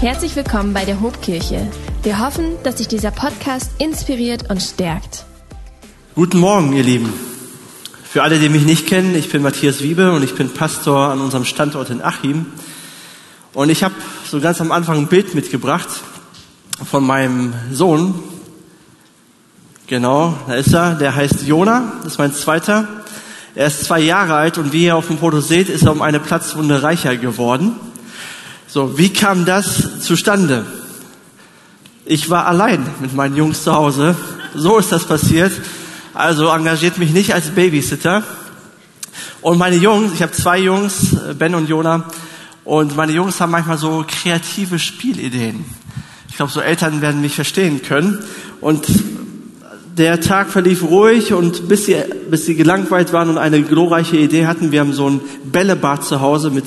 Herzlich willkommen bei der Hobkirche. Wir hoffen, dass dich dieser Podcast inspiriert und stärkt. Guten Morgen, ihr Lieben. Für alle, die mich nicht kennen, ich bin Matthias Wiebe und ich bin Pastor an unserem Standort in Achim. Und ich habe so ganz am Anfang ein Bild mitgebracht von meinem Sohn. Genau, da ist er. Der heißt Jona, das ist mein zweiter. Er ist zwei Jahre alt und wie ihr auf dem Foto seht, ist er um eine Platzwunde reicher geworden. So, wie kam das zustande? Ich war allein mit meinen Jungs zu Hause. So ist das passiert. Also engagiert mich nicht als Babysitter. Und meine Jungs, ich habe zwei Jungs, Ben und Jona, und meine Jungs haben manchmal so kreative Spielideen. Ich glaube, so Eltern werden mich verstehen können. Und der Tag verlief ruhig und bis sie, bis sie gelangweilt waren und eine glorreiche Idee hatten, wir haben so ein Bällebad zu Hause mit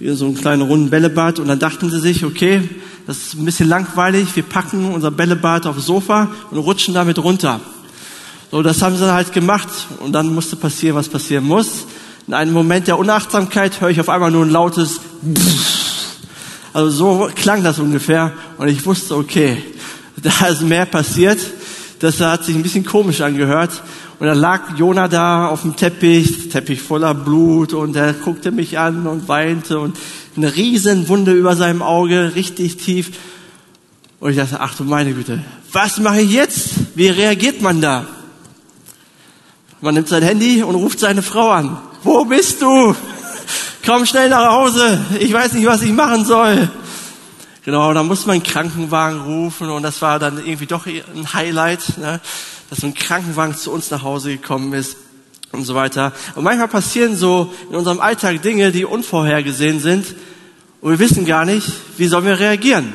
so einem kleinen runden Bällebad und dann dachten sie sich, okay, das ist ein bisschen langweilig, wir packen unser Bällebad aufs Sofa und rutschen damit runter. So, das haben sie halt gemacht und dann musste passieren, was passieren muss. In einem Moment der Unachtsamkeit höre ich auf einmal nur ein lautes Also so klang das ungefähr und ich wusste, okay, da ist mehr passiert. Das hat sich ein bisschen komisch angehört und dann lag Jona da auf dem Teppich, Teppich voller Blut und er guckte mich an und weinte und eine Riesenwunde über seinem Auge, richtig tief. Und ich dachte, ach du meine Güte, was mache ich jetzt? Wie reagiert man da? Man nimmt sein Handy und ruft seine Frau an. Wo bist du? Komm schnell nach Hause. Ich weiß nicht, was ich machen soll. Genau, da muss man einen Krankenwagen rufen und das war dann irgendwie doch ein Highlight. Ne? Dass ein Krankenwagen zu uns nach Hause gekommen ist und so weiter. Und manchmal passieren so in unserem Alltag Dinge, die unvorhergesehen sind und wir wissen gar nicht, wie sollen wir reagieren.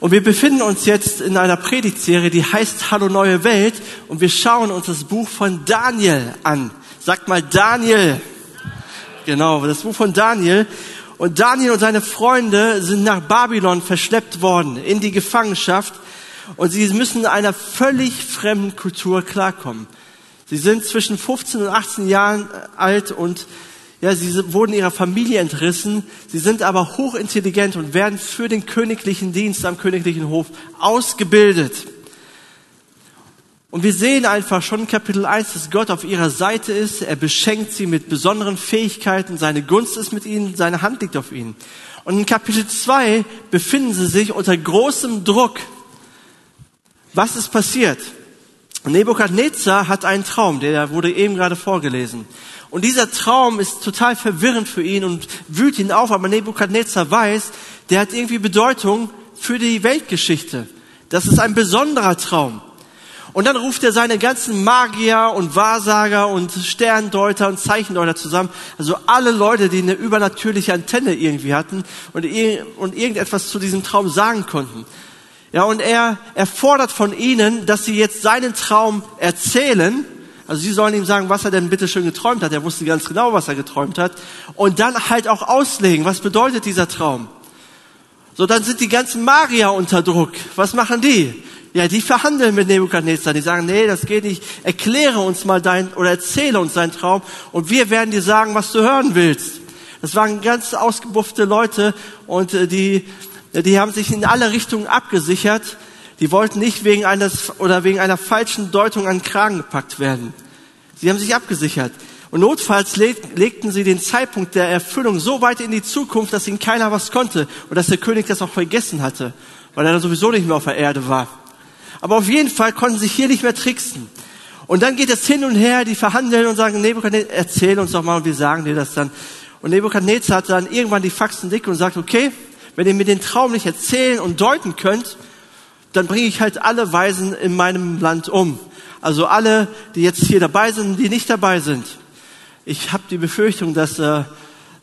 Und wir befinden uns jetzt in einer Predigtserie, die heißt Hallo neue Welt und wir schauen uns das Buch von Daniel an. Sagt mal Daniel. Genau, das Buch von Daniel. Und Daniel und seine Freunde sind nach Babylon verschleppt worden, in die Gefangenschaft und sie müssen in einer völlig fremden Kultur klarkommen. Sie sind zwischen 15 und 18 Jahren alt und ja, sie wurden ihrer Familie entrissen. Sie sind aber hochintelligent und werden für den königlichen Dienst am königlichen Hof ausgebildet. Und wir sehen einfach schon in Kapitel 1, dass Gott auf ihrer Seite ist. Er beschenkt sie mit besonderen Fähigkeiten. Seine Gunst ist mit ihnen. Seine Hand liegt auf ihnen. Und in Kapitel 2 befinden sie sich unter großem Druck. Was ist passiert? Nebukadnezar hat einen Traum, der wurde eben gerade vorgelesen. Und dieser Traum ist total verwirrend für ihn und wühlt ihn auf, aber Nebukadnezar weiß, der hat irgendwie Bedeutung für die Weltgeschichte. Das ist ein besonderer Traum. Und dann ruft er seine ganzen Magier und Wahrsager und Sterndeuter und Zeichendeuter zusammen. Also alle Leute, die eine übernatürliche Antenne irgendwie hatten und, irgendetwas zu diesem Traum sagen konnten. Ja, und er, er fordert von ihnen, dass sie jetzt seinen Traum erzählen. Also sie sollen ihm sagen, was er denn bitte schön geträumt hat. Er wusste ganz genau, was er geträumt hat. Und dann halt auch auslegen, was bedeutet dieser Traum. So, dann sind die ganzen Magier unter Druck. Was machen die? Ja, die verhandeln mit Nebukadnezar. Die sagen, nee, das geht nicht. Erkläre uns mal dein, oder erzähle uns deinen Traum und wir werden dir sagen, was du hören willst. Das waren ganz ausgebuffte Leute und äh, die, die haben sich in alle Richtungen abgesichert. Die wollten nicht wegen eines oder wegen einer falschen Deutung an den Kragen gepackt werden. Sie haben sich abgesichert. Und notfalls legten sie den Zeitpunkt der Erfüllung so weit in die Zukunft, dass ihnen keiner was konnte und dass der König das auch vergessen hatte, weil er dann sowieso nicht mehr auf der Erde war. Aber auf jeden Fall konnten sie hier nicht mehr tricksen. Und dann geht es hin und her, die verhandeln und sagen, Nebukadnezar, erzähl uns doch mal und wir sagen dir das dann. Und Nebukadnezar hat dann irgendwann die Faxen dick und sagt, okay, wenn ihr mir den Traum nicht erzählen und deuten könnt, dann bringe ich halt alle Weisen in meinem Land um. Also alle, die jetzt hier dabei sind, die nicht dabei sind. Ich habe die Befürchtung, dass äh,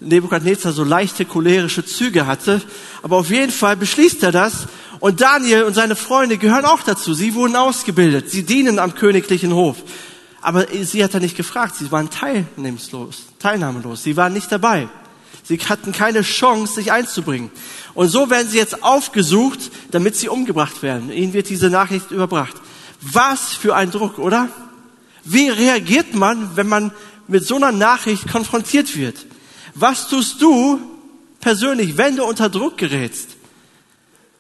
Nebukadnezar so leichte cholerische Züge hatte, aber auf jeden Fall beschließt er das. Und Daniel und seine Freunde gehören auch dazu. Sie wurden ausgebildet. Sie dienen am königlichen Hof. Aber sie hat er nicht gefragt. Sie waren teilnahmslos, teilnahmelos. Sie waren nicht dabei. Sie hatten keine Chance, sich einzubringen. Und so werden sie jetzt aufgesucht, damit sie umgebracht werden. Ihnen wird diese Nachricht überbracht. Was für ein Druck, oder? Wie reagiert man, wenn man mit so einer Nachricht konfrontiert wird? Was tust du persönlich, wenn du unter Druck gerätst?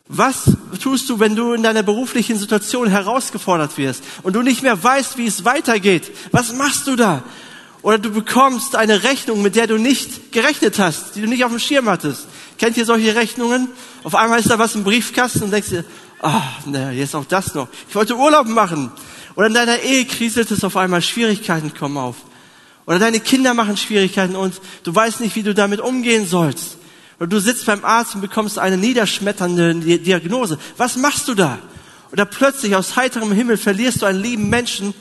Was tust du, wenn du in deiner beruflichen Situation herausgefordert wirst und du nicht mehr weißt, wie es weitergeht? Was machst du da? Oder du bekommst eine Rechnung, mit der du nicht gerechnet hast, die du nicht auf dem Schirm hattest. Kennt ihr solche Rechnungen? Auf einmal ist da was im Briefkasten und denkst dir, ah, oh, naja, jetzt auch das noch. Ich wollte Urlaub machen. Oder in deiner Ehe kriselt es auf einmal, Schwierigkeiten kommen auf. Oder deine Kinder machen Schwierigkeiten und du weißt nicht, wie du damit umgehen sollst. Oder du sitzt beim Arzt und bekommst eine niederschmetternde Diagnose. Was machst du da? Oder plötzlich aus heiterem Himmel verlierst du einen lieben Menschen,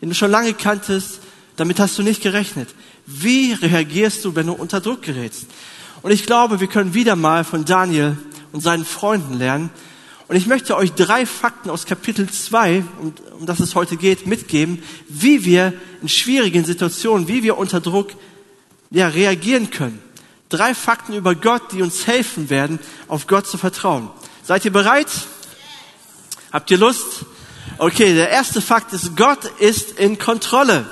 den du schon lange kanntest. Damit hast du nicht gerechnet. Wie reagierst du, wenn du unter Druck gerätst? Und ich glaube, wir können wieder mal von Daniel und seinen Freunden lernen. Und ich möchte euch drei Fakten aus Kapitel 2, um, um das es heute geht, mitgeben, wie wir in schwierigen Situationen, wie wir unter Druck ja, reagieren können. Drei Fakten über Gott, die uns helfen werden, auf Gott zu vertrauen. Seid ihr bereit? Habt ihr Lust? Okay, der erste Fakt ist, Gott ist in Kontrolle.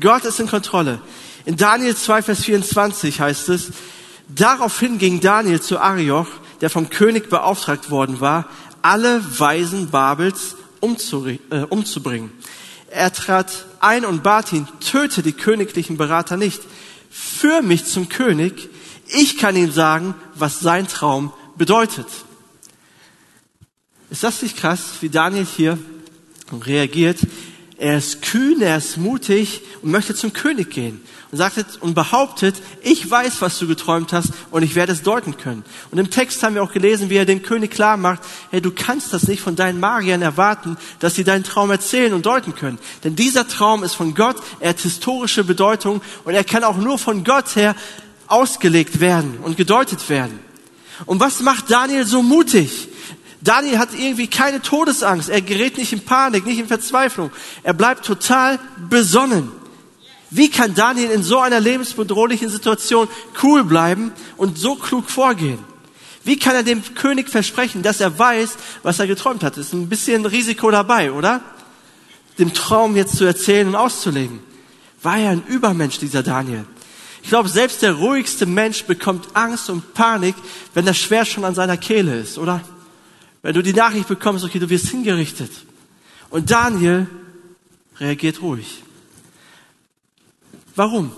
Gott ist in Kontrolle. In Daniel 2, Vers 24 heißt es, daraufhin ging Daniel zu Arioch, der vom König beauftragt worden war, alle Weisen Babels äh, umzubringen. Er trat ein und bat ihn, töte die königlichen Berater nicht. Führ mich zum König, ich kann ihm sagen, was sein Traum bedeutet. Ist das nicht krass, wie Daniel hier reagiert? Er ist kühn, er ist mutig und möchte zum König gehen und sagt und behauptet, ich weiß, was du geträumt hast und ich werde es deuten können. Und im Text haben wir auch gelesen, wie er dem König klar macht, hey, du kannst das nicht von deinen Magiern erwarten, dass sie deinen Traum erzählen und deuten können. Denn dieser Traum ist von Gott, er hat historische Bedeutung und er kann auch nur von Gott her ausgelegt werden und gedeutet werden. Und was macht Daniel so mutig? Daniel hat irgendwie keine Todesangst. Er gerät nicht in Panik, nicht in Verzweiflung. Er bleibt total besonnen. Wie kann Daniel in so einer lebensbedrohlichen Situation cool bleiben und so klug vorgehen? Wie kann er dem König versprechen, dass er weiß, was er geträumt hat? Ist ein bisschen Risiko dabei, oder? Dem Traum jetzt zu erzählen und auszulegen. War er ein Übermensch, dieser Daniel? Ich glaube, selbst der ruhigste Mensch bekommt Angst und Panik, wenn das Schwert schon an seiner Kehle ist, oder? Wenn du die Nachricht bekommst, okay, du wirst hingerichtet. Und Daniel reagiert ruhig. Warum?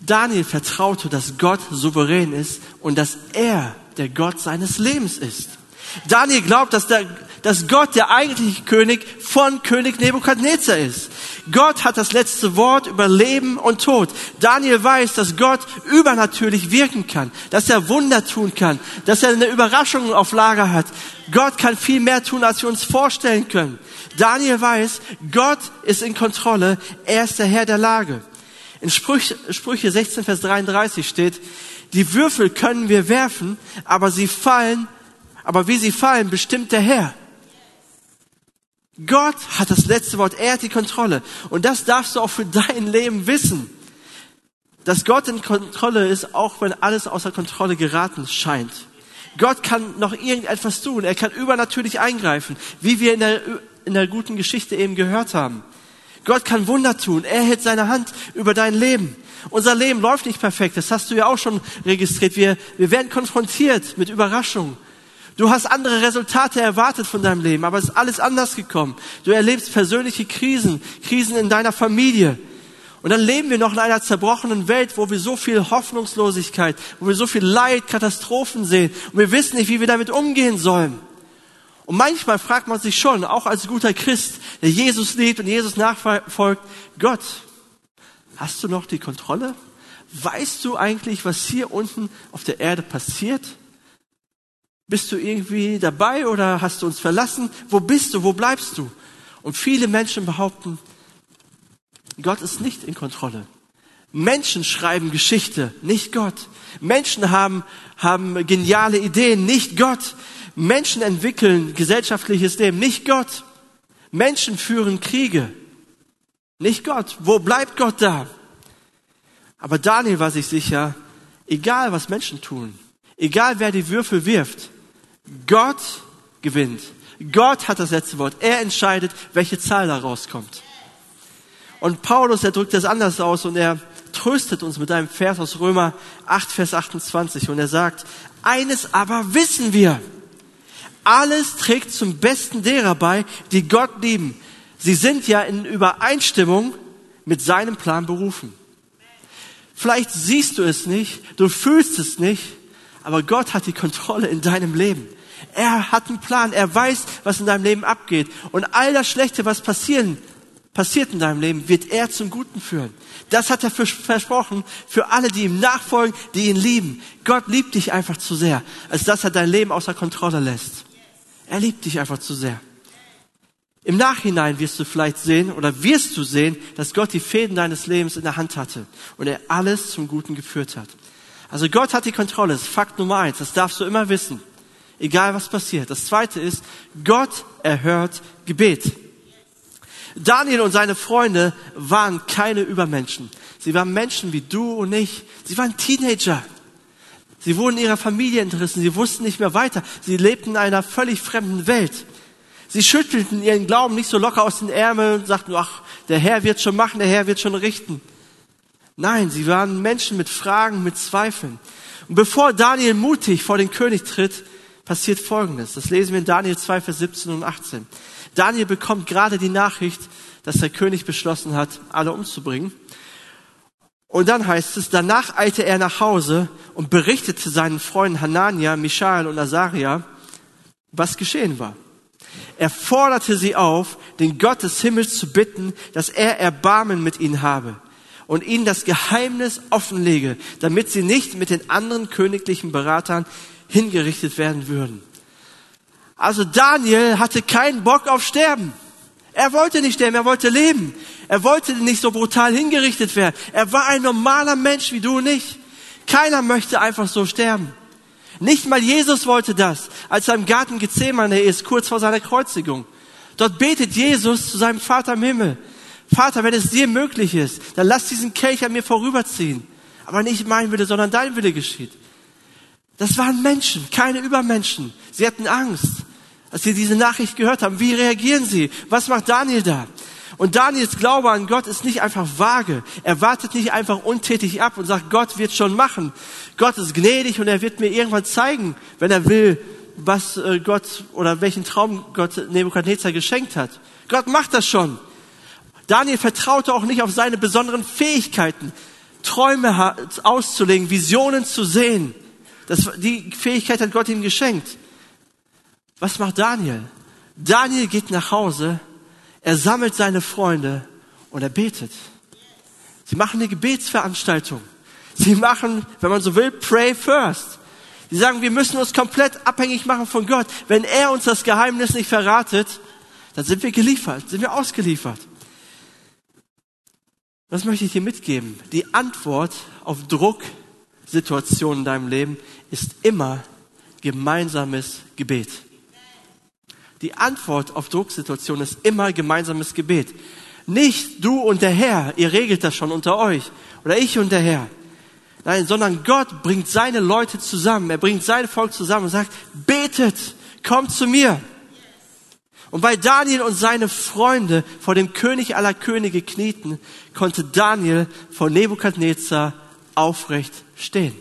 Daniel vertraute, dass Gott souverän ist und dass er der Gott seines Lebens ist. Daniel glaubt, dass, der, dass Gott der eigentliche König von König Nebukadnezar ist. Gott hat das letzte Wort über Leben und Tod. Daniel weiß, dass Gott übernatürlich wirken kann, dass er Wunder tun kann, dass er eine Überraschung auf Lager hat. Gott kann viel mehr tun, als wir uns vorstellen können. Daniel weiß, Gott ist in Kontrolle, er ist der Herr der Lage. In Sprüche, Sprüche 16, Vers 33 steht, die Würfel können wir werfen, aber sie fallen aber wie sie fallen, bestimmt der Herr. Gott hat das letzte Wort, er hat die Kontrolle. Und das darfst du auch für dein Leben wissen. Dass Gott in Kontrolle ist, auch wenn alles außer Kontrolle geraten scheint. Gott kann noch irgendetwas tun. Er kann übernatürlich eingreifen, wie wir in der, in der guten Geschichte eben gehört haben. Gott kann Wunder tun. Er hält seine Hand über dein Leben. Unser Leben läuft nicht perfekt. Das hast du ja auch schon registriert. Wir, wir werden konfrontiert mit Überraschungen. Du hast andere Resultate erwartet von deinem Leben, aber es ist alles anders gekommen. Du erlebst persönliche Krisen, Krisen in deiner Familie. Und dann leben wir noch in einer zerbrochenen Welt, wo wir so viel Hoffnungslosigkeit, wo wir so viel Leid, Katastrophen sehen. Und wir wissen nicht, wie wir damit umgehen sollen. Und manchmal fragt man sich schon, auch als guter Christ, der Jesus liebt und Jesus nachfolgt, Gott, hast du noch die Kontrolle? Weißt du eigentlich, was hier unten auf der Erde passiert? Bist du irgendwie dabei oder hast du uns verlassen? Wo bist du? Wo bleibst du? Und viele Menschen behaupten, Gott ist nicht in Kontrolle. Menschen schreiben Geschichte, nicht Gott. Menschen haben, haben geniale Ideen, nicht Gott. Menschen entwickeln gesellschaftliches Leben, nicht Gott. Menschen führen Kriege, nicht Gott. Wo bleibt Gott da? Aber Daniel war sich sicher, egal was Menschen tun, egal wer die Würfel wirft, Gott gewinnt. Gott hat das letzte Wort. Er entscheidet, welche Zahl da rauskommt. Und Paulus, er drückt das anders aus und er tröstet uns mit einem Vers aus Römer 8, Vers 28 und er sagt, eines aber wissen wir. alles trägt zum Besten derer bei, die Gott lieben. Sie sind ja in Übereinstimmung mit seinem Plan berufen. Vielleicht siehst du es nicht, du fühlst es nicht, aber Gott hat die Kontrolle in deinem Leben. Er hat einen Plan, er weiß, was in deinem Leben abgeht. Und all das Schlechte, was passieren, passiert in deinem Leben, wird er zum Guten führen. Das hat er versprochen für alle, die ihm nachfolgen, die ihn lieben. Gott liebt dich einfach zu sehr, als dass er dein Leben außer Kontrolle lässt. Er liebt dich einfach zu sehr. Im Nachhinein wirst du vielleicht sehen oder wirst du sehen, dass Gott die Fäden deines Lebens in der Hand hatte und er alles zum Guten geführt hat. Also Gott hat die Kontrolle. Das ist Fakt Nummer eins. Das darfst du immer wissen. Egal was passiert. Das zweite ist, Gott erhört Gebet. Daniel und seine Freunde waren keine Übermenschen. Sie waren Menschen wie du und ich. Sie waren Teenager. Sie wurden ihrer Familie entrissen. Sie wussten nicht mehr weiter. Sie lebten in einer völlig fremden Welt. Sie schüttelten ihren Glauben nicht so locker aus den Ärmeln und sagten, ach, der Herr wird schon machen, der Herr wird schon richten. Nein, sie waren Menschen mit Fragen, mit Zweifeln. Und bevor Daniel mutig vor den König tritt, passiert Folgendes. Das lesen wir in Daniel 2, Vers 17 und 18. Daniel bekommt gerade die Nachricht, dass der König beschlossen hat, alle umzubringen. Und dann heißt es, danach eilte er nach Hause und berichtete seinen Freunden Hanania, Michael und Azaria, was geschehen war. Er forderte sie auf, den Gott des Himmels zu bitten, dass er Erbarmen mit ihnen habe und ihnen das Geheimnis offenlege, damit sie nicht mit den anderen königlichen Beratern hingerichtet werden würden. Also Daniel hatte keinen Bock auf Sterben. Er wollte nicht sterben, er wollte leben. Er wollte nicht so brutal hingerichtet werden. Er war ein normaler Mensch wie du und ich. Keiner möchte einfach so sterben. Nicht mal Jesus wollte das, als er im Garten Gethsemane ist, kurz vor seiner Kreuzigung. Dort betet Jesus zu seinem Vater im Himmel. Vater, wenn es dir möglich ist, dann lass diesen Kelch an mir vorüberziehen. Aber nicht mein Wille, sondern dein Wille geschieht. Das waren Menschen, keine Übermenschen. Sie hatten Angst als sie diese Nachricht gehört haben. Wie reagieren sie? Was macht Daniel da? Und Daniels Glaube an Gott ist nicht einfach vage. Er wartet nicht einfach untätig ab und sagt, Gott wird schon machen. Gott ist gnädig und er wird mir irgendwann zeigen, wenn er will, was äh, Gott oder welchen Traum Gott Nebukadnezar geschenkt hat. Gott macht das schon. Daniel vertraute auch nicht auf seine besonderen Fähigkeiten, Träume auszulegen, Visionen zu sehen. Das, die Fähigkeit hat Gott ihm geschenkt. Was macht Daniel? Daniel geht nach Hause, er sammelt seine Freunde und er betet. Sie machen eine Gebetsveranstaltung. Sie machen, wenn man so will, pray first. Sie sagen, wir müssen uns komplett abhängig machen von Gott. Wenn er uns das Geheimnis nicht verratet, dann sind wir geliefert, sind wir ausgeliefert. Was möchte ich dir mitgeben? Die Antwort auf Drucksituationen in deinem Leben ist immer gemeinsames Gebet. Die Antwort auf Drucksituationen ist immer gemeinsames Gebet. Nicht du und der Herr, ihr regelt das schon unter euch. Oder ich und der Herr. Nein, sondern Gott bringt seine Leute zusammen. Er bringt sein Volk zusammen und sagt, betet, kommt zu mir. Und weil Daniel und seine Freunde vor dem König aller Könige knieten, konnte Daniel vor Nebukadnezar aufrecht stehen.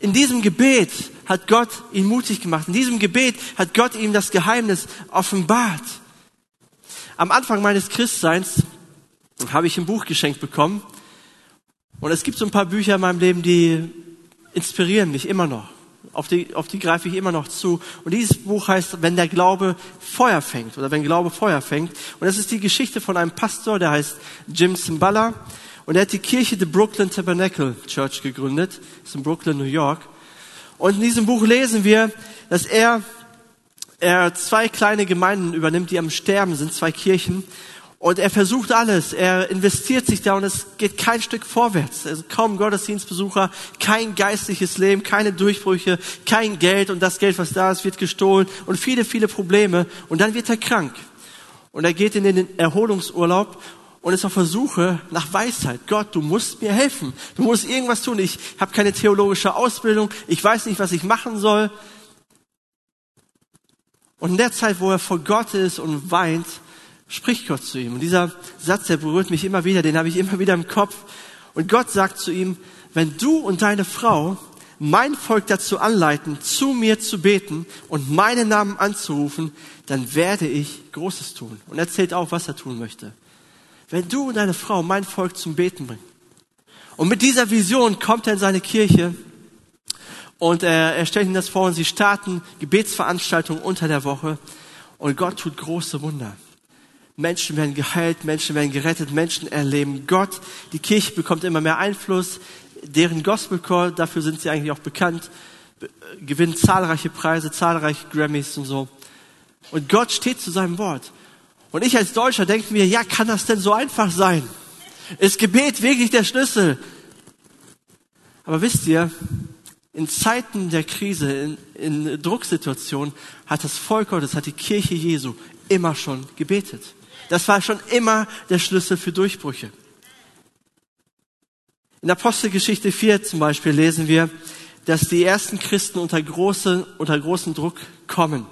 In diesem Gebet hat Gott ihn mutig gemacht. In diesem Gebet hat Gott ihm das Geheimnis offenbart. Am Anfang meines Christseins habe ich ein Buch geschenkt bekommen. Und es gibt so ein paar Bücher in meinem Leben, die inspirieren mich immer noch. Auf die, auf die greife ich immer noch zu. Und dieses Buch heißt, wenn der Glaube Feuer fängt oder wenn Glaube Feuer fängt. Und das ist die Geschichte von einem Pastor, der heißt Jim Simbala. Und er hat die Kirche The Brooklyn Tabernacle Church gegründet. Das ist in Brooklyn, New York. Und in diesem Buch lesen wir, dass er, er zwei kleine Gemeinden übernimmt, die am Sterben sind, zwei Kirchen. Und er versucht alles. Er investiert sich da und es geht kein Stück vorwärts. Also kaum Gottesdienstbesucher, kein geistliches Leben, keine Durchbrüche, kein Geld und das Geld, was da ist, wird gestohlen und viele, viele Probleme. Und dann wird er krank. Und er geht in den Erholungsurlaub und ist auf der Suche nach Weisheit. Gott, du musst mir helfen. Du musst irgendwas tun. Ich habe keine theologische Ausbildung. Ich weiß nicht, was ich machen soll. Und in der Zeit, wo er vor Gott ist und weint, spricht Gott zu ihm. Und dieser Satz, der berührt mich immer wieder, den habe ich immer wieder im Kopf. Und Gott sagt zu ihm, wenn du und deine Frau mein Volk dazu anleiten, zu mir zu beten und meinen Namen anzurufen, dann werde ich Großes tun. Und er zählt auf, was er tun möchte. Wenn du und deine Frau mein Volk zum Beten bringen. Und mit dieser Vision kommt er in seine Kirche und er, er stellt ihnen das vor und sie starten Gebetsveranstaltungen unter der Woche und Gott tut große Wunder. Menschen werden geheilt, Menschen werden gerettet, Menschen erleben Gott. Die Kirche bekommt immer mehr Einfluss. Deren Gospelchor, dafür sind sie eigentlich auch bekannt, gewinnt zahlreiche Preise, zahlreiche Grammys und so. Und Gott steht zu seinem Wort. Und ich als Deutscher denke mir, ja, kann das denn so einfach sein? Ist Gebet wirklich der Schlüssel? Aber wisst ihr, in Zeiten der Krise, in, in Drucksituationen, hat das Volk Gottes, hat die Kirche Jesu immer schon gebetet. Das war schon immer der Schlüssel für Durchbrüche. In Apostelgeschichte 4 zum Beispiel lesen wir, dass die ersten Christen unter, große, unter großen Druck kommen.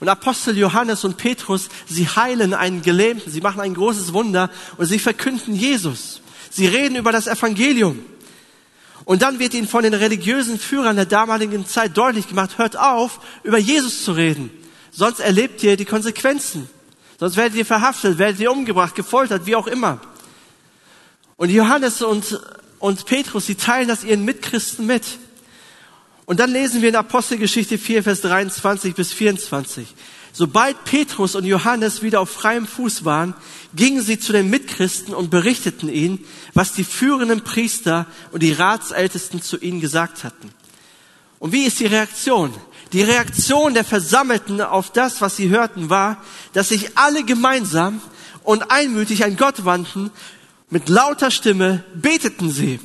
Und Apostel Johannes und Petrus, sie heilen einen Gelähmten, sie machen ein großes Wunder und sie verkünden Jesus. Sie reden über das Evangelium. Und dann wird ihnen von den religiösen Führern der damaligen Zeit deutlich gemacht, hört auf, über Jesus zu reden. Sonst erlebt ihr die Konsequenzen. Sonst werdet ihr verhaftet, werdet ihr umgebracht, gefoltert, wie auch immer. Und Johannes und, und Petrus, sie teilen das ihren Mitchristen mit. Und dann lesen wir in Apostelgeschichte 4, Vers 23 bis 24. Sobald Petrus und Johannes wieder auf freiem Fuß waren, gingen sie zu den Mitchristen und berichteten ihnen, was die führenden Priester und die Ratsältesten zu ihnen gesagt hatten. Und wie ist die Reaktion? Die Reaktion der Versammelten auf das, was sie hörten, war, dass sich alle gemeinsam und einmütig an Gott wandten. Mit lauter Stimme beteten sie.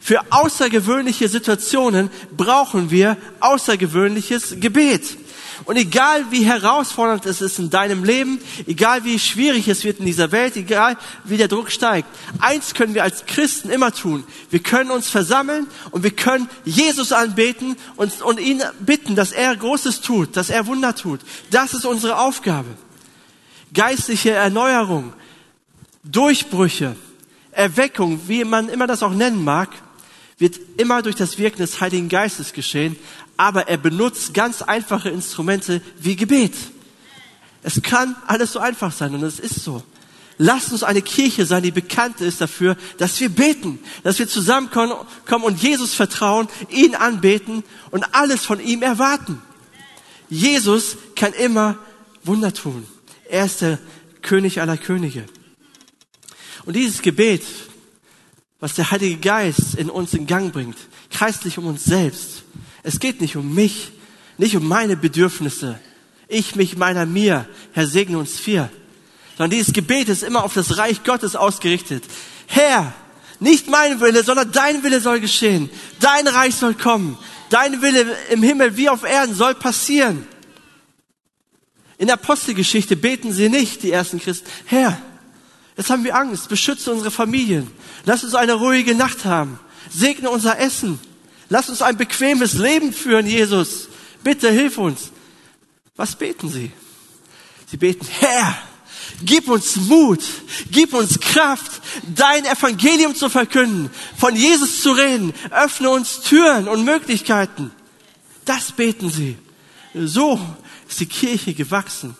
Für außergewöhnliche Situationen brauchen wir außergewöhnliches Gebet. Und egal wie herausfordernd es ist in deinem Leben, egal wie schwierig es wird in dieser Welt, egal wie der Druck steigt, eins können wir als Christen immer tun. Wir können uns versammeln und wir können Jesus anbeten und, und ihn bitten, dass er Großes tut, dass er Wunder tut. Das ist unsere Aufgabe. Geistliche Erneuerung, Durchbrüche, Erweckung, wie man immer das auch nennen mag, wird immer durch das Wirken des Heiligen Geistes geschehen, aber er benutzt ganz einfache Instrumente wie Gebet. Es kann alles so einfach sein und es ist so. Lasst uns eine Kirche sein, die bekannt ist dafür, dass wir beten, dass wir zusammenkommen und Jesus vertrauen, ihn anbeten und alles von ihm erwarten. Jesus kann immer Wunder tun. Er ist der König aller Könige. Und dieses Gebet, was der Heilige Geist in uns in Gang bringt, kreist nicht um uns selbst, es geht nicht um mich, nicht um meine Bedürfnisse. Ich, mich, meiner, mir. Herr, segne uns vier. Sondern dieses Gebet ist immer auf das Reich Gottes ausgerichtet. Herr, nicht mein Wille, sondern dein Wille soll geschehen. Dein Reich soll kommen. Dein Wille im Himmel wie auf Erden soll passieren. In der Apostelgeschichte beten sie nicht, die ersten Christen. Herr, jetzt haben wir Angst. Beschütze unsere Familien. Lass uns eine ruhige Nacht haben. Segne unser Essen. Lass uns ein bequemes Leben führen, Jesus. Bitte hilf uns. Was beten sie? Sie beten, Herr, gib uns Mut, gib uns Kraft, dein Evangelium zu verkünden, von Jesus zu reden, öffne uns Türen und Möglichkeiten. Das beten sie. So ist die Kirche gewachsen.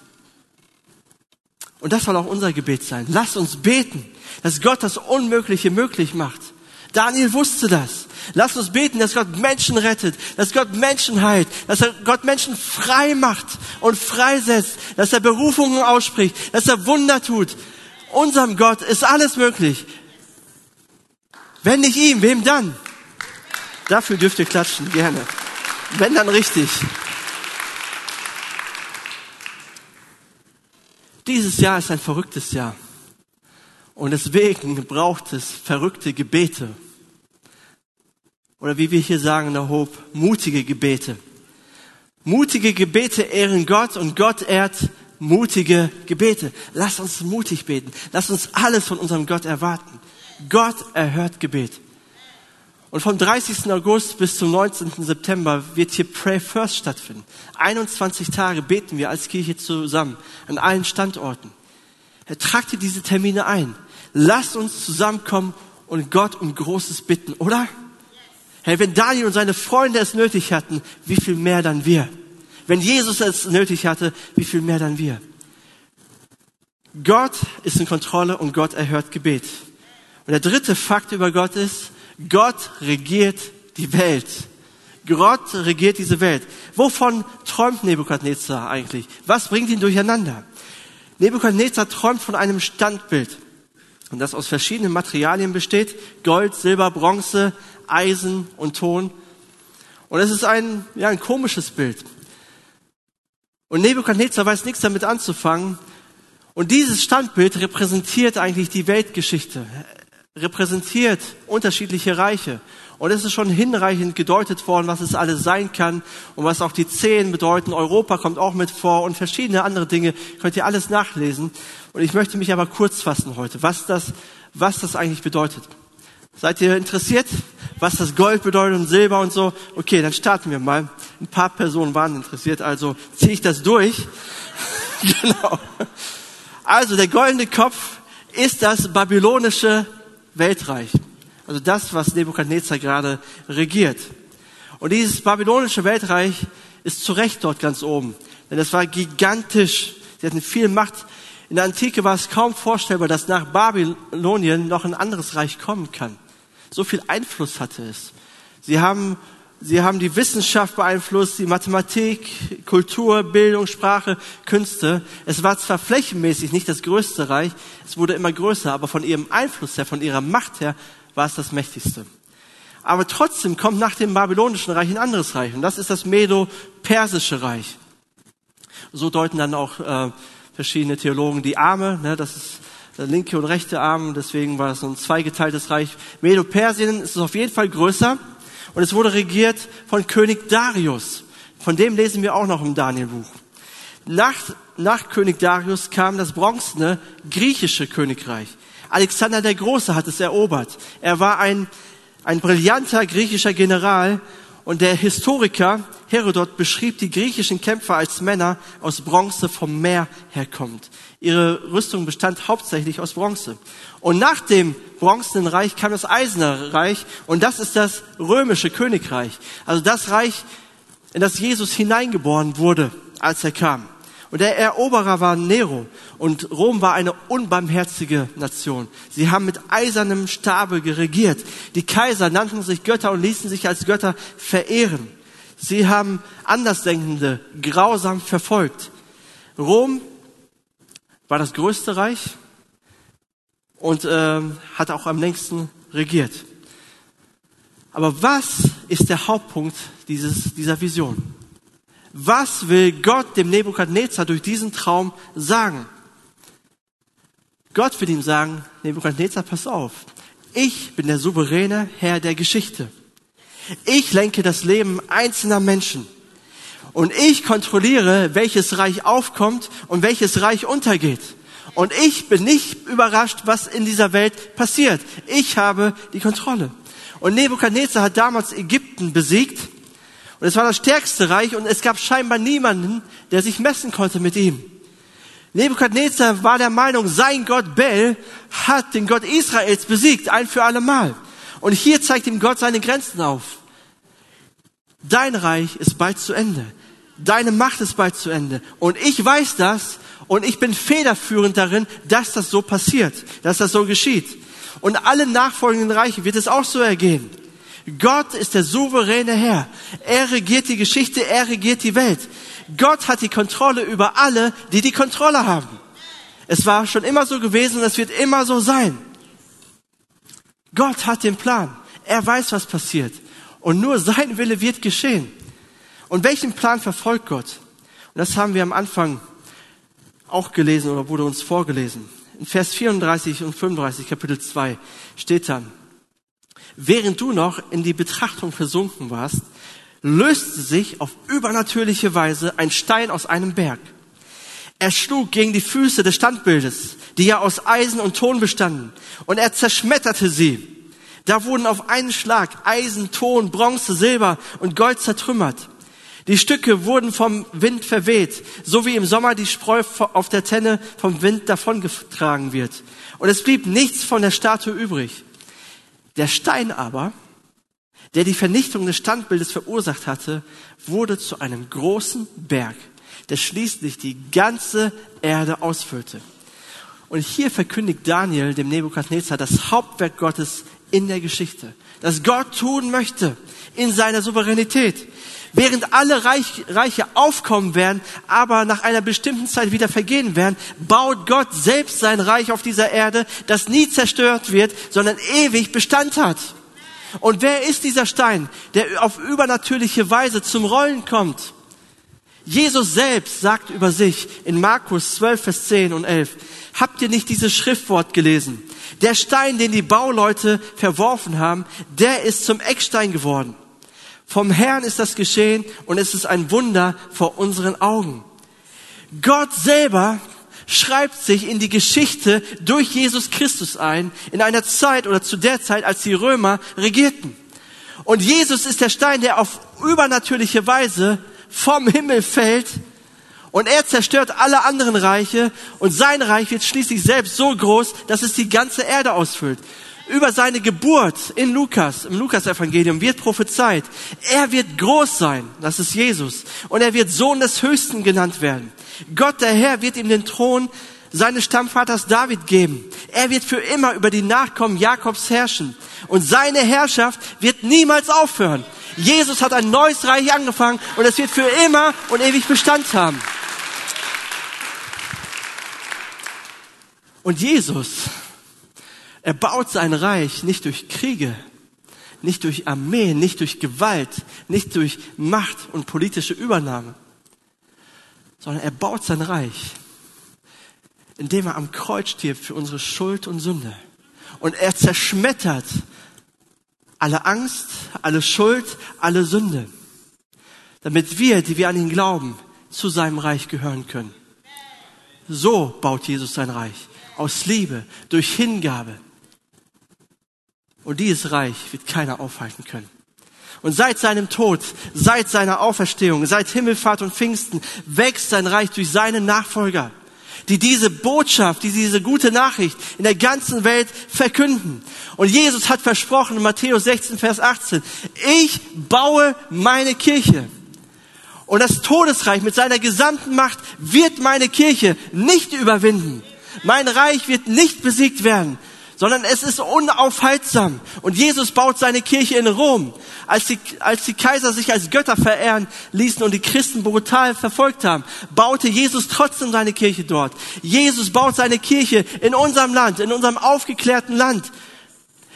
Und das soll auch unser Gebet sein. Lass uns beten, dass Gott das Unmögliche möglich macht. Daniel wusste das. Lass uns beten, dass Gott Menschen rettet, dass Gott Menschen heilt, dass Gott Menschen frei macht und freisetzt, dass er Berufungen ausspricht, dass er Wunder tut. Unserem Gott ist alles möglich. Wenn nicht ihm, wem dann? Dafür dürft ihr klatschen, gerne. Wenn dann richtig. Dieses Jahr ist ein verrücktes Jahr. Und deswegen braucht es verrückte Gebete. Oder wie wir hier sagen in der Hope, mutige Gebete. Mutige Gebete ehren Gott und Gott ehrt mutige Gebete. Lass uns mutig beten. Lass uns alles von unserem Gott erwarten. Gott erhört Gebet. Und vom 30. August bis zum 19. September wird hier Pray First stattfinden. 21 Tage beten wir als Kirche zusammen an allen Standorten. Tragt ihr diese Termine ein. Lasst uns zusammenkommen und Gott um Großes bitten, oder? Hey, wenn Daniel und seine Freunde es nötig hatten, wie viel mehr dann wir? Wenn Jesus es nötig hatte, wie viel mehr dann wir? Gott ist in Kontrolle und Gott erhört Gebet. Und der dritte Fakt über Gott ist, Gott regiert die Welt. Gott regiert diese Welt. Wovon träumt Nebukadnezar eigentlich? Was bringt ihn durcheinander? Nebukadnezar träumt von einem Standbild. Und das aus verschiedenen Materialien besteht. Gold, Silber, Bronze, Eisen und Ton. Und es ist ein, ja, ein komisches Bild. Und Nebukadnezar weiß nichts damit anzufangen. Und dieses Standbild repräsentiert eigentlich die Weltgeschichte, repräsentiert unterschiedliche Reiche. Und es ist schon hinreichend gedeutet worden, was es alles sein kann und was auch die Zehn bedeuten. Europa kommt auch mit vor und verschiedene andere Dinge könnt ihr alles nachlesen. Und ich möchte mich aber kurz fassen heute, was das, was das eigentlich bedeutet. Seid ihr interessiert, was das Gold bedeutet und Silber und so? Okay, dann starten wir mal. Ein paar Personen waren interessiert, also ziehe ich das durch. genau. Also der goldene Kopf ist das babylonische Weltreich. Also das, was Nebukadnezar gerade regiert. Und dieses babylonische Weltreich ist zu Recht dort ganz oben. Denn es war gigantisch. Sie hatten viel Macht. In der Antike war es kaum vorstellbar, dass nach Babylonien noch ein anderes Reich kommen kann. So viel Einfluss hatte es. Sie haben Sie haben die Wissenschaft beeinflusst, die Mathematik, Kultur, Bildung, Sprache, Künste. Es war zwar flächenmäßig nicht das größte Reich, es wurde immer größer, aber von ihrem Einfluss her, von ihrer Macht her, war es das mächtigste. Aber trotzdem kommt nach dem babylonischen Reich ein anderes Reich, und das ist das Medo-Persische Reich. So deuten dann auch äh, verschiedene Theologen die Arme, ne, das ist der linke und rechte Arm, deswegen war es so ein zweigeteiltes Reich. Medo-Persien ist auf jeden Fall größer. Und es wurde regiert von König Darius. Von dem lesen wir auch noch im Danielbuch. Nach, nach König Darius kam das bronzene griechische Königreich. Alexander der Große hat es erobert. Er war ein, ein brillanter griechischer General und der Historiker Herodot beschrieb die griechischen Kämpfer als Männer aus Bronze vom Meer herkommt. Ihre Rüstung bestand hauptsächlich aus Bronze. Und nach dem Bronzenen Reich kam das Eiserne Reich und das ist das römische Königreich. Also das Reich, in das Jesus hineingeboren wurde, als er kam. Und der Eroberer war Nero und Rom war eine unbarmherzige Nation. Sie haben mit eisernem Stabe geregiert. Die Kaiser nannten sich Götter und ließen sich als Götter verehren. Sie haben Andersdenkende grausam verfolgt. Rom war das größte Reich und ähm, hat auch am längsten regiert. Aber was ist der Hauptpunkt dieses, dieser Vision? Was will Gott dem Nebukadnezar durch diesen Traum sagen? Gott will ihm sagen, Nebukadnezar, pass auf. Ich bin der souveräne Herr der Geschichte. Ich lenke das Leben einzelner Menschen. Und ich kontrolliere, welches Reich aufkommt und welches Reich untergeht. Und ich bin nicht überrascht, was in dieser Welt passiert. Ich habe die Kontrolle. Und Nebukadnezar hat damals Ägypten besiegt. Und es war das stärkste Reich und es gab scheinbar niemanden, der sich messen konnte mit ihm. Nebukadnezar war der Meinung, sein Gott Bel hat den Gott Israels besiegt, ein für alle Mal. Und hier zeigt ihm Gott seine Grenzen auf. Dein Reich ist bald zu Ende. Deine Macht ist bald zu Ende. Und ich weiß das und ich bin federführend darin, dass das so passiert, dass das so geschieht. Und alle nachfolgenden Reiche wird es auch so ergehen. Gott ist der souveräne Herr. Er regiert die Geschichte, er regiert die Welt. Gott hat die Kontrolle über alle, die die Kontrolle haben. Es war schon immer so gewesen und es wird immer so sein. Gott hat den Plan. Er weiß, was passiert. Und nur sein Wille wird geschehen. Und welchen Plan verfolgt Gott? Und das haben wir am Anfang auch gelesen oder wurde uns vorgelesen. In Vers 34 und 35, Kapitel 2, steht dann, während du noch in die Betrachtung versunken warst, löste sich auf übernatürliche Weise ein Stein aus einem Berg. Er schlug gegen die Füße des Standbildes, die ja aus Eisen und Ton bestanden, und er zerschmetterte sie. Da wurden auf einen Schlag Eisen, Ton, Bronze, Silber und Gold zertrümmert. Die Stücke wurden vom Wind verweht, so wie im Sommer die Spreu auf der Tenne vom Wind davongetragen wird. Und es blieb nichts von der Statue übrig. Der Stein aber der die Vernichtung des Standbildes verursacht hatte, wurde zu einem großen Berg, der schließlich die ganze Erde ausfüllte. Und hier verkündigt Daniel dem Nebukadnezar das Hauptwerk Gottes in der Geschichte, das Gott tun möchte in seiner Souveränität. Während alle Reich, Reiche aufkommen werden, aber nach einer bestimmten Zeit wieder vergehen werden, baut Gott selbst sein Reich auf dieser Erde, das nie zerstört wird, sondern ewig Bestand hat. Und wer ist dieser Stein, der auf übernatürliche Weise zum Rollen kommt? Jesus selbst sagt über sich in Markus 12, Vers 10 und 11, habt ihr nicht dieses Schriftwort gelesen? Der Stein, den die Bauleute verworfen haben, der ist zum Eckstein geworden. Vom Herrn ist das geschehen und es ist ein Wunder vor unseren Augen. Gott selber schreibt sich in die Geschichte durch Jesus Christus ein, in einer Zeit oder zu der Zeit, als die Römer regierten. Und Jesus ist der Stein, der auf übernatürliche Weise vom Himmel fällt und er zerstört alle anderen Reiche und sein Reich wird schließlich selbst so groß, dass es die ganze Erde ausfüllt über seine Geburt in Lukas, im Lukas-Evangelium wird prophezeit. Er wird groß sein, das ist Jesus, und er wird Sohn des Höchsten genannt werden. Gott, der Herr, wird ihm den Thron seines Stammvaters David geben. Er wird für immer über die Nachkommen Jakobs herrschen. Und seine Herrschaft wird niemals aufhören. Jesus hat ein neues Reich angefangen und es wird für immer und ewig Bestand haben. Und Jesus er baut sein Reich nicht durch Kriege, nicht durch Armeen, nicht durch Gewalt, nicht durch Macht und politische Übernahme, sondern er baut sein Reich, indem er am Kreuz stirbt für unsere Schuld und Sünde. Und er zerschmettert alle Angst, alle Schuld, alle Sünde, damit wir, die wir an ihn glauben, zu seinem Reich gehören können. So baut Jesus sein Reich. Aus Liebe, durch Hingabe, und dieses Reich wird keiner aufhalten können. Und seit seinem Tod, seit seiner Auferstehung, seit Himmelfahrt und Pfingsten wächst sein Reich durch seine Nachfolger, die diese Botschaft, die diese gute Nachricht in der ganzen Welt verkünden. Und Jesus hat versprochen in Matthäus 16, Vers 18, ich baue meine Kirche. Und das Todesreich mit seiner gesamten Macht wird meine Kirche nicht überwinden. Mein Reich wird nicht besiegt werden, sondern es ist unaufhaltsam. Und Jesus baut seine Kirche in Rom. Als die, als die Kaiser sich als Götter verehren ließen und die Christen brutal verfolgt haben, baute Jesus trotzdem seine Kirche dort. Jesus baut seine Kirche in unserem Land, in unserem aufgeklärten Land.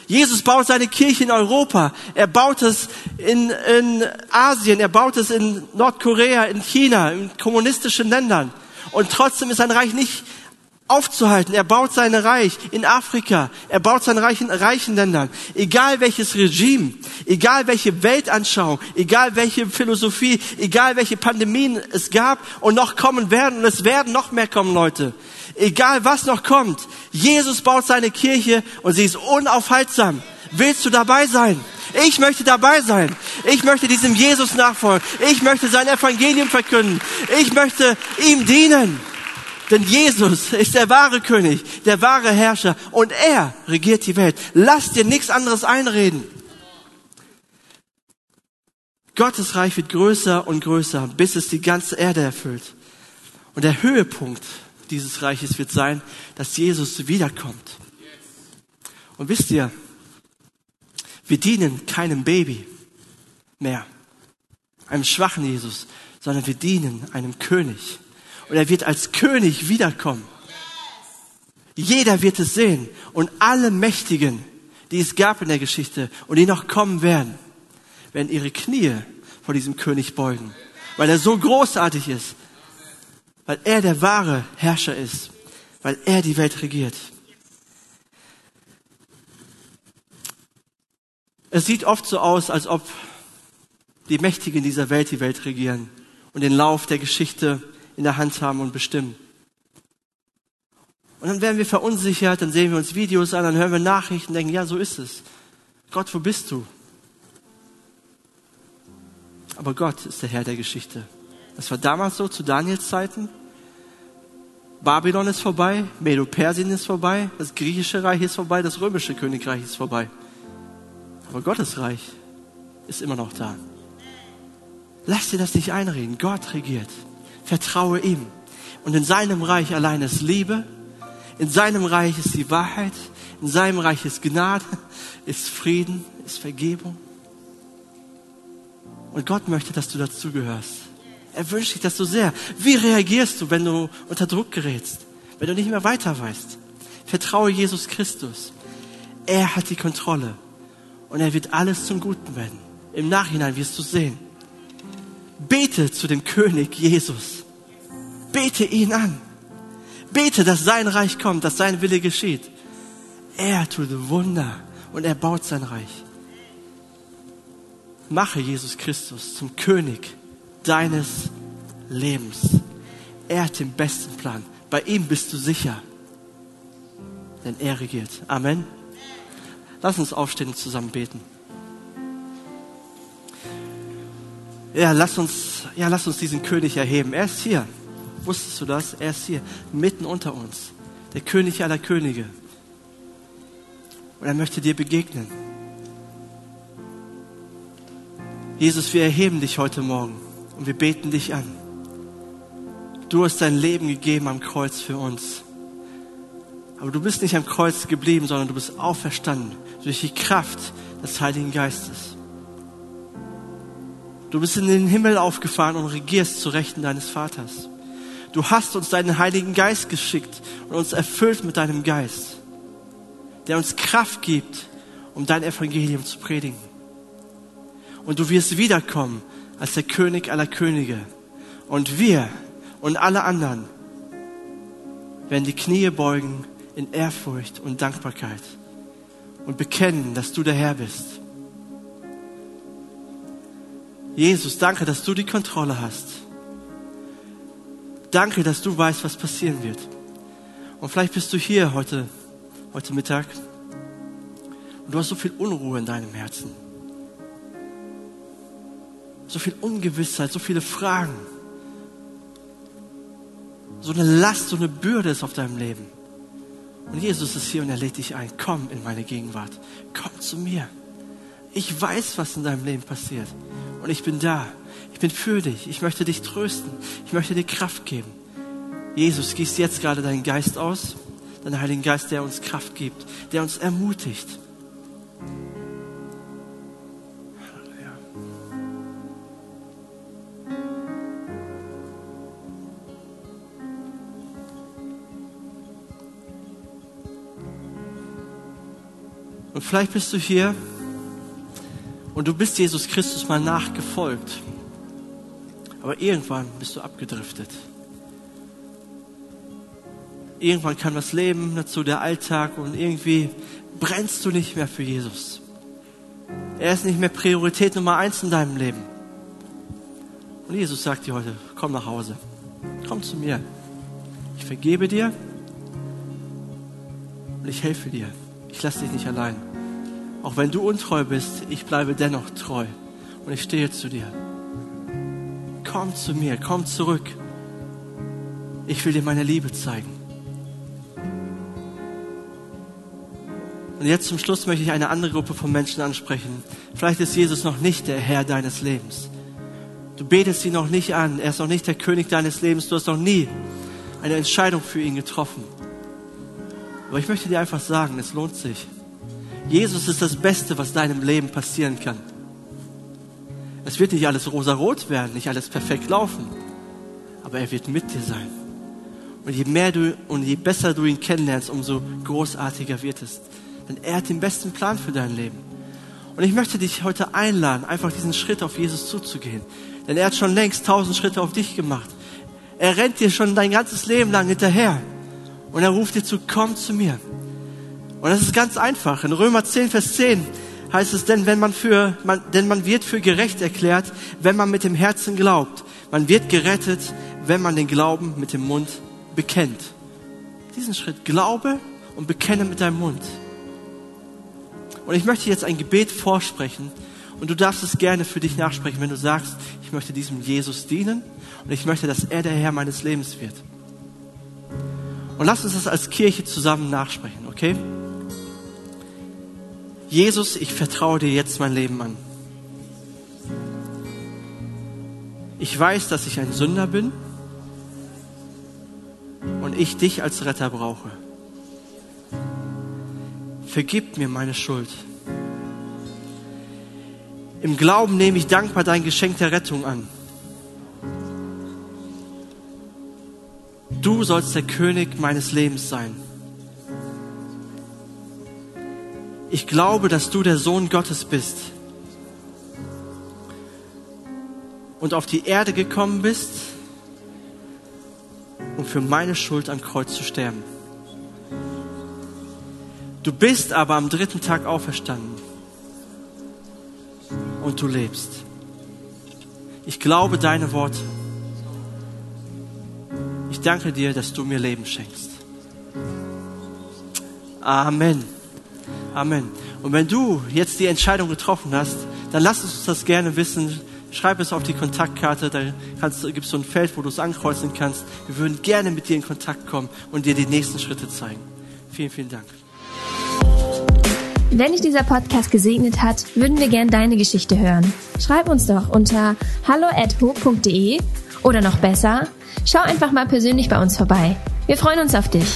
Jesus baut seine Kirche in Europa. Er baut es in, in Asien. Er baut es in Nordkorea, in China, in kommunistischen Ländern. Und trotzdem ist sein Reich nicht aufzuhalten. Er baut sein Reich in Afrika. Er baut sein Reich in reichen Ländern. Egal welches Regime, egal welche Weltanschauung, egal welche Philosophie, egal welche Pandemien es gab und noch kommen werden und es werden noch mehr kommen, Leute. Egal was noch kommt. Jesus baut seine Kirche und sie ist unaufhaltsam. Willst du dabei sein? Ich möchte dabei sein. Ich möchte diesem Jesus nachfolgen. Ich möchte sein Evangelium verkünden. Ich möchte ihm dienen. Denn Jesus ist der wahre König, der wahre Herrscher und er regiert die Welt. Lass dir nichts anderes einreden. Gottes Reich wird größer und größer, bis es die ganze Erde erfüllt. Und der Höhepunkt dieses Reiches wird sein, dass Jesus wiederkommt. Und wisst ihr, wir dienen keinem Baby mehr, einem schwachen Jesus, sondern wir dienen einem König und er wird als König wiederkommen. Jeder wird es sehen und alle Mächtigen, die es gab in der Geschichte und die noch kommen werden, werden ihre Knie vor diesem König beugen, weil er so großartig ist, weil er der wahre Herrscher ist, weil er die Welt regiert. Es sieht oft so aus, als ob die Mächtigen dieser Welt die Welt regieren und den Lauf der Geschichte in der Hand haben und bestimmen. Und dann werden wir verunsichert, dann sehen wir uns Videos an, dann hören wir Nachrichten, denken, ja, so ist es. Gott, wo bist du? Aber Gott ist der Herr der Geschichte. Das war damals so, zu Daniels Zeiten. Babylon ist vorbei, Medo-Persien ist vorbei, das griechische Reich ist vorbei, das römische Königreich ist vorbei. Aber Gottes Reich ist immer noch da. Lass dir das nicht einreden. Gott regiert. Vertraue ihm. Und in seinem Reich allein ist Liebe. In seinem Reich ist die Wahrheit. In seinem Reich ist Gnade, ist Frieden, ist Vergebung. Und Gott möchte, dass du dazugehörst. Er wünscht dich das so sehr. Wie reagierst du, wenn du unter Druck gerätst? Wenn du nicht mehr weiter weißt? Vertraue Jesus Christus. Er hat die Kontrolle. Und er wird alles zum Guten wenden. Im Nachhinein wirst du sehen. Bete zu dem König Jesus. Bete ihn an. Bete, dass sein Reich kommt, dass sein Wille geschieht. Er tut Wunder und er baut sein Reich. Mache Jesus Christus zum König deines Lebens. Er hat den besten Plan. Bei ihm bist du sicher, denn er regiert. Amen. Lass uns aufstehen und zusammen beten. Ja, lass uns, ja, lass uns diesen König erheben. Er ist hier. Wusstest du das? Er ist hier, mitten unter uns. Der König aller Könige. Und er möchte dir begegnen. Jesus, wir erheben dich heute Morgen und wir beten dich an. Du hast dein Leben gegeben am Kreuz für uns. Aber du bist nicht am Kreuz geblieben, sondern du bist auferstanden durch die Kraft des Heiligen Geistes. Du bist in den Himmel aufgefahren und regierst zu Rechten deines Vaters. Du hast uns deinen Heiligen Geist geschickt und uns erfüllt mit deinem Geist, der uns Kraft gibt, um dein Evangelium zu predigen. Und du wirst wiederkommen als der König aller Könige. Und wir und alle anderen werden die Knie beugen in Ehrfurcht und Dankbarkeit und bekennen, dass du der Herr bist. Jesus, danke, dass du die Kontrolle hast. Danke, dass du weißt, was passieren wird. Und vielleicht bist du hier heute, heute Mittag und du hast so viel Unruhe in deinem Herzen. So viel Ungewissheit, so viele Fragen. So eine Last, so eine Bürde ist auf deinem Leben. Und Jesus ist hier und er lädt dich ein. Komm in meine Gegenwart. Komm zu mir. Ich weiß, was in deinem Leben passiert. Und ich bin da. Ich bin für dich. Ich möchte dich trösten. Ich möchte dir Kraft geben. Jesus, gießt jetzt gerade deinen Geist aus. Deinen Heiligen Geist, der uns Kraft gibt, der uns ermutigt. Und vielleicht bist du hier und du bist Jesus Christus mal nachgefolgt. Aber irgendwann bist du abgedriftet. Irgendwann kam das Leben dazu, der Alltag und irgendwie brennst du nicht mehr für Jesus. Er ist nicht mehr Priorität Nummer eins in deinem Leben. Und Jesus sagt dir heute, komm nach Hause. Komm zu mir. Ich vergebe dir und ich helfe dir. Ich lasse dich nicht allein. Auch wenn du untreu bist, ich bleibe dennoch treu und ich stehe zu dir. Komm zu mir, komm zurück. Ich will dir meine Liebe zeigen. Und jetzt zum Schluss möchte ich eine andere Gruppe von Menschen ansprechen. Vielleicht ist Jesus noch nicht der Herr deines Lebens. Du betest ihn noch nicht an. Er ist noch nicht der König deines Lebens. Du hast noch nie eine Entscheidung für ihn getroffen. Aber ich möchte dir einfach sagen, es lohnt sich. Jesus ist das Beste, was deinem Leben passieren kann. Es wird nicht alles rosarot werden, nicht alles perfekt laufen, aber er wird mit dir sein. Und je mehr du und je besser du ihn kennenlernst, umso großartiger wird es. Denn er hat den besten Plan für dein Leben. Und ich möchte dich heute einladen, einfach diesen Schritt auf Jesus zuzugehen. Denn er hat schon längst tausend Schritte auf dich gemacht. Er rennt dir schon dein ganzes Leben lang hinterher. Und er ruft dir zu, komm zu mir. Und das ist ganz einfach. In Römer 10, Vers 10 heißt es, denn wenn man für, man, denn man wird für gerecht erklärt, wenn man mit dem Herzen glaubt. Man wird gerettet, wenn man den Glauben mit dem Mund bekennt. Diesen Schritt glaube und bekenne mit deinem Mund. Und ich möchte jetzt ein Gebet vorsprechen und du darfst es gerne für dich nachsprechen, wenn du sagst, ich möchte diesem Jesus dienen und ich möchte, dass er der Herr meines Lebens wird. Und lass uns das als Kirche zusammen nachsprechen, okay? Jesus, ich vertraue dir jetzt mein Leben an. Ich weiß, dass ich ein Sünder bin und ich dich als Retter brauche. Vergib mir meine Schuld. Im Glauben nehme ich dankbar dein Geschenk der Rettung an. Du sollst der König meines Lebens sein. Ich glaube, dass du der Sohn Gottes bist und auf die Erde gekommen bist, um für meine Schuld am Kreuz zu sterben. Du bist aber am dritten Tag auferstanden und du lebst. Ich glaube deine Worte. Ich danke dir, dass du mir Leben schenkst. Amen. Amen. Und wenn du jetzt die Entscheidung getroffen hast, dann lass uns das gerne wissen. Schreib es auf die Kontaktkarte, da gibt es so ein Feld, wo du es ankreuzen kannst. Wir würden gerne mit dir in Kontakt kommen und dir die nächsten Schritte zeigen. Vielen, vielen Dank. Wenn dich dieser Podcast gesegnet hat, würden wir gern deine Geschichte hören. Schreib uns doch unter hallo@ho.de oder noch besser, schau einfach mal persönlich bei uns vorbei. Wir freuen uns auf dich.